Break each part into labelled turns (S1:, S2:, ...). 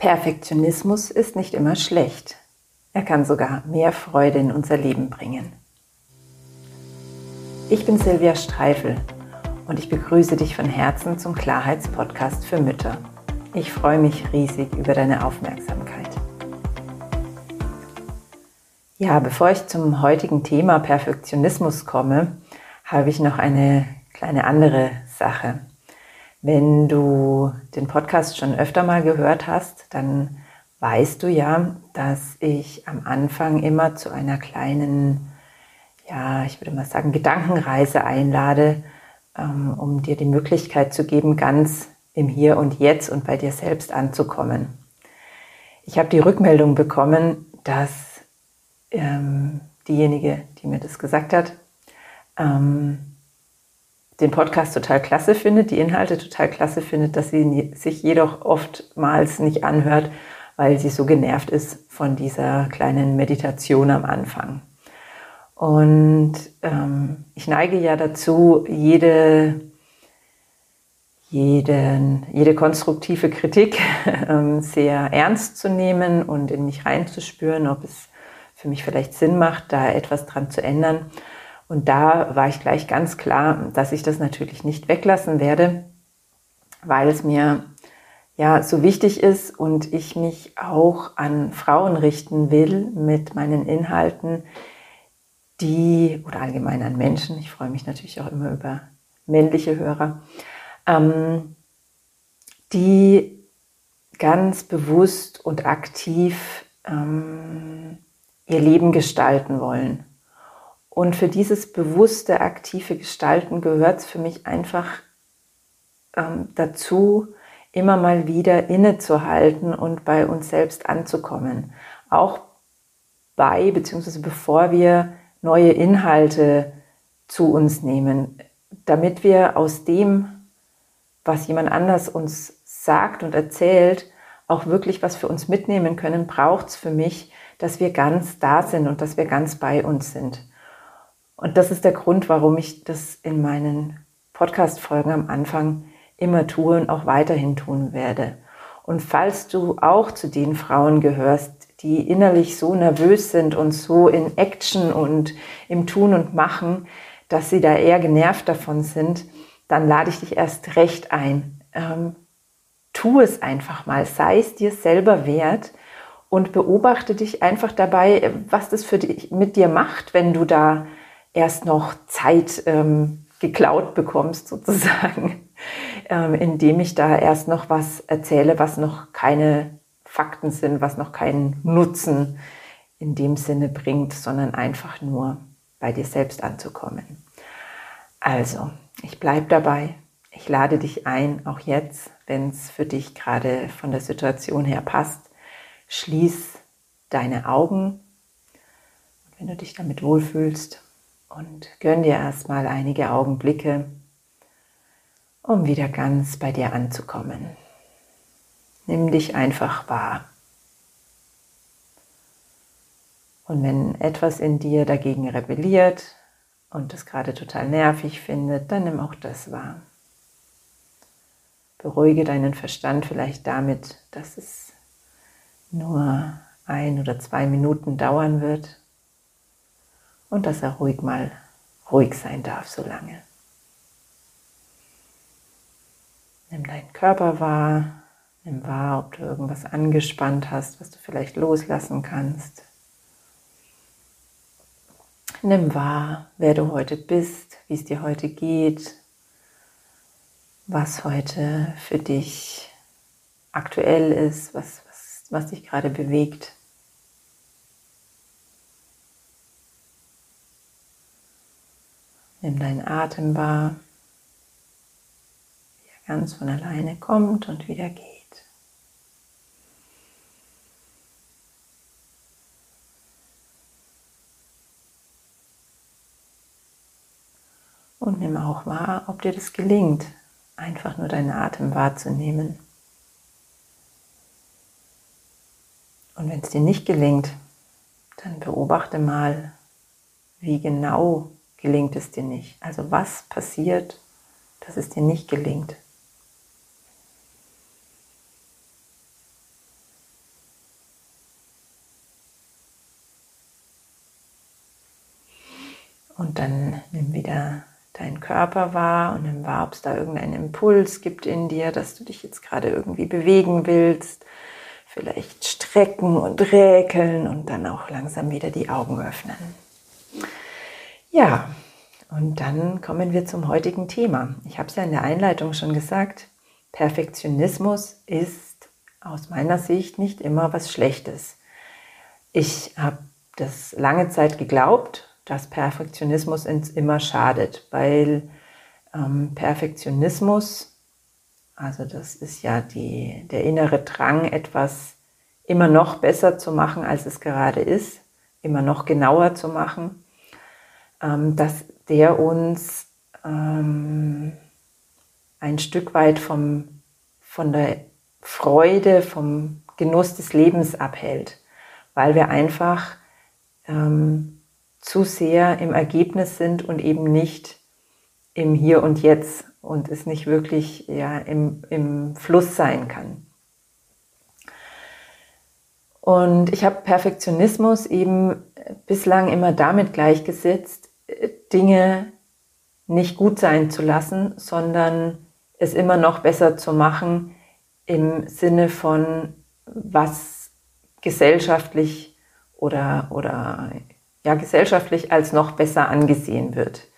S1: Perfektionismus ist nicht immer schlecht. Er kann sogar mehr Freude in unser Leben bringen. Ich bin Silvia Streifel und ich begrüße dich von Herzen zum Klarheitspodcast für Mütter. Ich freue mich riesig über deine Aufmerksamkeit. Ja, bevor ich zum heutigen Thema Perfektionismus komme, habe ich noch eine kleine andere Sache. Wenn du den Podcast schon öfter mal gehört hast, dann weißt du ja, dass ich am Anfang immer zu einer kleinen, ja, ich würde mal sagen, Gedankenreise einlade, ähm, um dir die Möglichkeit zu geben, ganz im Hier und Jetzt und bei dir selbst anzukommen. Ich habe die Rückmeldung bekommen, dass ähm, diejenige, die mir das gesagt hat, ähm, den Podcast total klasse findet, die Inhalte total klasse findet, dass sie sich jedoch oftmals nicht anhört, weil sie so genervt ist von dieser kleinen Meditation am Anfang. Und ähm, ich neige ja dazu, jede, jeden, jede konstruktive Kritik ähm, sehr ernst zu nehmen und in mich reinzuspüren, ob es für mich vielleicht Sinn macht, da etwas dran zu ändern. Und da war ich gleich ganz klar, dass ich das natürlich nicht weglassen werde, weil es mir ja so wichtig ist und ich mich auch an Frauen richten will mit meinen Inhalten, die oder allgemein an Menschen. Ich freue mich natürlich auch immer über männliche Hörer, ähm, die ganz bewusst und aktiv ähm, ihr Leben gestalten wollen und für dieses bewusste, aktive Gestalten gehört es für mich einfach ähm, dazu, immer mal wieder innezuhalten und bei uns selbst anzukommen. Auch bei, beziehungsweise bevor wir neue Inhalte zu uns nehmen, damit wir aus dem, was jemand anders uns sagt und erzählt, auch wirklich was für uns mitnehmen können, braucht es für mich, dass wir ganz da sind und dass wir ganz bei uns sind. Und das ist der Grund, warum ich das in meinen Podcast-Folgen am Anfang immer tue und auch weiterhin tun werde. Und falls du auch zu den Frauen gehörst, die innerlich so nervös sind und so in Action und im Tun und Machen, dass sie da eher genervt davon sind, dann lade ich dich erst recht ein. Ähm, tu es einfach mal, sei es dir selber wert und beobachte dich einfach dabei, was das für dich mit dir macht, wenn du da erst noch Zeit ähm, geklaut bekommst, sozusagen, ähm, indem ich da erst noch was erzähle, was noch keine Fakten sind, was noch keinen Nutzen in dem Sinne bringt, sondern einfach nur bei dir selbst anzukommen. Also, ich bleibe dabei. Ich lade dich ein, auch jetzt, wenn es für dich gerade von der Situation her passt, schließ deine Augen. wenn du dich damit wohlfühlst, und gönn dir erstmal einige Augenblicke, um wieder ganz bei dir anzukommen. Nimm dich einfach wahr. Und wenn etwas in dir dagegen rebelliert und es gerade total nervig findet, dann nimm auch das wahr. Beruhige deinen Verstand vielleicht damit, dass es nur ein oder zwei Minuten dauern wird und dass er ruhig mal ruhig sein darf so lange. Nimm deinen Körper wahr, nimm wahr, ob du irgendwas angespannt hast, was du vielleicht loslassen kannst. Nimm wahr, wer du heute bist, wie es dir heute geht, was heute für dich aktuell ist, was, was, was dich gerade bewegt. Nimm deinen Atem wahr, wie er ganz von alleine kommt und wieder geht. Und nimm auch wahr, ob dir das gelingt, einfach nur deinen Atem wahrzunehmen. Und wenn es dir nicht gelingt, dann beobachte mal, wie genau gelingt es dir nicht? Also was passiert, dass es dir nicht gelingt? Und dann nimm wieder deinen Körper wahr und nimm wahr, ob es da irgendeinen Impuls gibt in dir, dass du dich jetzt gerade irgendwie bewegen willst. Vielleicht strecken und räkeln und dann auch langsam wieder die Augen öffnen. Ja, und dann kommen wir zum heutigen Thema. Ich habe es ja in der Einleitung schon gesagt, Perfektionismus ist aus meiner Sicht nicht immer was Schlechtes. Ich habe das lange Zeit geglaubt, dass Perfektionismus uns immer schadet, weil ähm, Perfektionismus, also das ist ja die, der innere Drang, etwas immer noch besser zu machen, als es gerade ist, immer noch genauer zu machen, ähm, dass der uns ähm, ein Stück weit vom, von der Freude, vom Genuss des Lebens abhält, weil wir einfach ähm, zu sehr im Ergebnis sind und eben nicht im Hier und Jetzt und es nicht wirklich ja, im, im Fluss sein kann. Und ich habe Perfektionismus eben bislang immer damit gleichgesetzt, Dinge nicht gut sein zu lassen, sondern es immer noch besser zu machen im Sinne von, was gesellschaftlich oder, oder ja, gesellschaftlich als noch besser angesehen wird.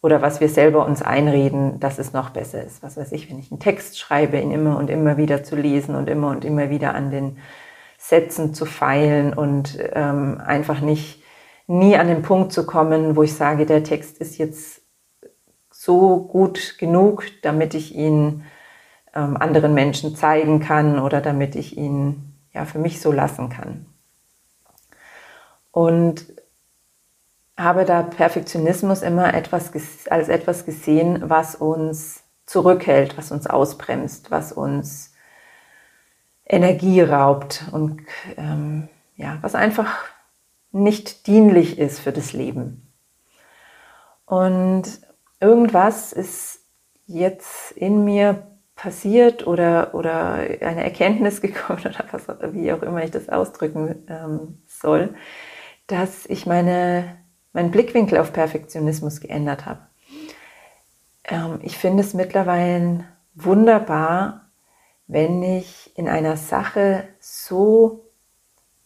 S1: Oder was wir selber uns einreden, dass es noch besser ist. Was weiß ich, wenn ich einen Text schreibe, ihn immer und immer wieder zu lesen und immer und immer wieder an den Sätzen zu feilen und ähm, einfach nicht nie an den Punkt zu kommen, wo ich sage, der Text ist jetzt so gut genug, damit ich ihn ähm, anderen Menschen zeigen kann oder damit ich ihn ja für mich so lassen kann. Und habe da Perfektionismus immer etwas als etwas gesehen, was uns zurückhält, was uns ausbremst, was uns Energie raubt und ähm, ja, was einfach nicht dienlich ist für das Leben. Und irgendwas ist jetzt in mir passiert oder, oder eine Erkenntnis gekommen oder was, wie auch immer ich das ausdrücken ähm, soll, dass ich meine meinen Blickwinkel auf Perfektionismus geändert habe. Ähm, ich finde es mittlerweile wunderbar, wenn ich in einer Sache so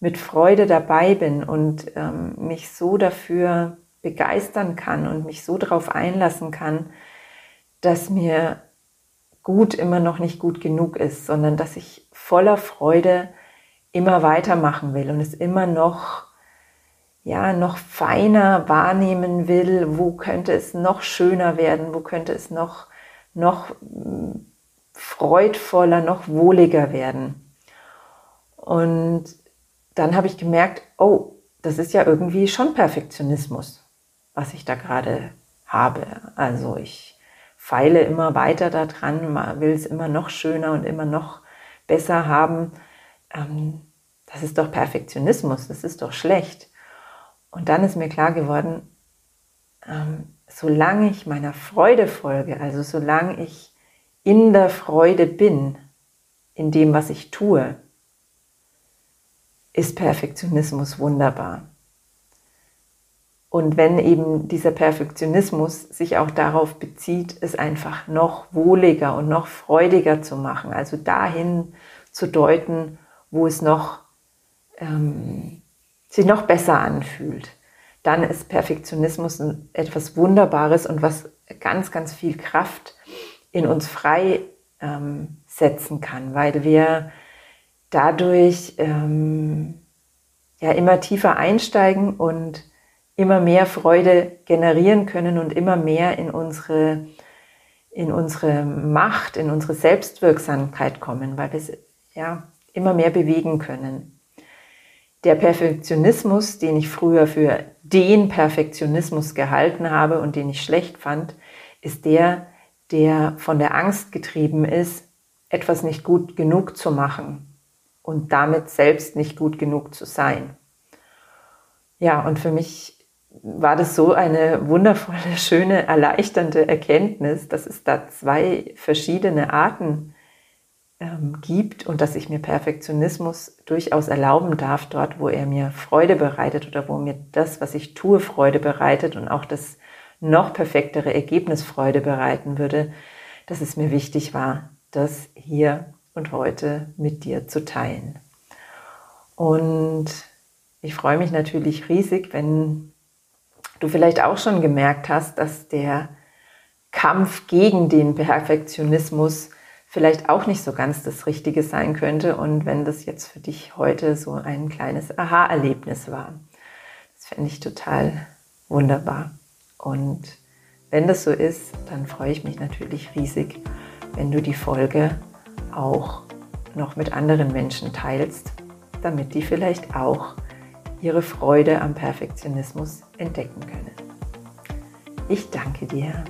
S1: mit Freude dabei bin und ähm, mich so dafür begeistern kann und mich so darauf einlassen kann, dass mir gut immer noch nicht gut genug ist, sondern dass ich voller Freude immer weitermachen will und es immer noch ja, noch feiner wahrnehmen will, wo könnte es noch schöner werden, wo könnte es noch, noch hm, freudvoller, noch wohliger werden. Und dann habe ich gemerkt, oh, das ist ja irgendwie schon Perfektionismus, was ich da gerade habe. Also ich feile immer weiter daran, will es immer noch schöner und immer noch besser haben. Ähm, das ist doch Perfektionismus, das ist doch schlecht. Und dann ist mir klar geworden, ähm, solange ich meiner Freude folge, also solange ich in der Freude bin, in dem, was ich tue, ist Perfektionismus wunderbar. Und wenn eben dieser Perfektionismus sich auch darauf bezieht, es einfach noch wohliger und noch freudiger zu machen, also dahin zu deuten, wo es noch ähm, sich noch besser anfühlt, dann ist Perfektionismus etwas Wunderbares und was ganz, ganz viel Kraft in uns frei ähm, kann, weil wir dadurch ähm, ja immer tiefer einsteigen und immer mehr Freude generieren können und immer mehr in unsere, in unsere Macht, in unsere Selbstwirksamkeit kommen, weil wir es ja immer mehr bewegen können. Der Perfektionismus, den ich früher für den Perfektionismus gehalten habe und den ich schlecht fand, ist der, der von der Angst getrieben ist, etwas nicht gut genug zu machen und damit selbst nicht gut genug zu sein. Ja, und für mich war das so eine wundervolle, schöne, erleichternde Erkenntnis, dass es da zwei verschiedene Arten ähm, gibt und dass ich mir Perfektionismus durchaus erlauben darf, dort, wo er mir Freude bereitet oder wo mir das, was ich tue, Freude bereitet und auch das noch perfektere Ergebnis Freude bereiten würde, dass es mir wichtig war, das hier und heute mit dir zu teilen. Und ich freue mich natürlich riesig, wenn du vielleicht auch schon gemerkt hast, dass der Kampf gegen den Perfektionismus vielleicht auch nicht so ganz das Richtige sein könnte und wenn das jetzt für dich heute so ein kleines Aha-Erlebnis war. Das fände ich total wunderbar. Und wenn das so ist, dann freue ich mich natürlich riesig, wenn du die Folge auch noch mit anderen Menschen teilst, damit die vielleicht auch ihre Freude am Perfektionismus entdecken können. Ich danke dir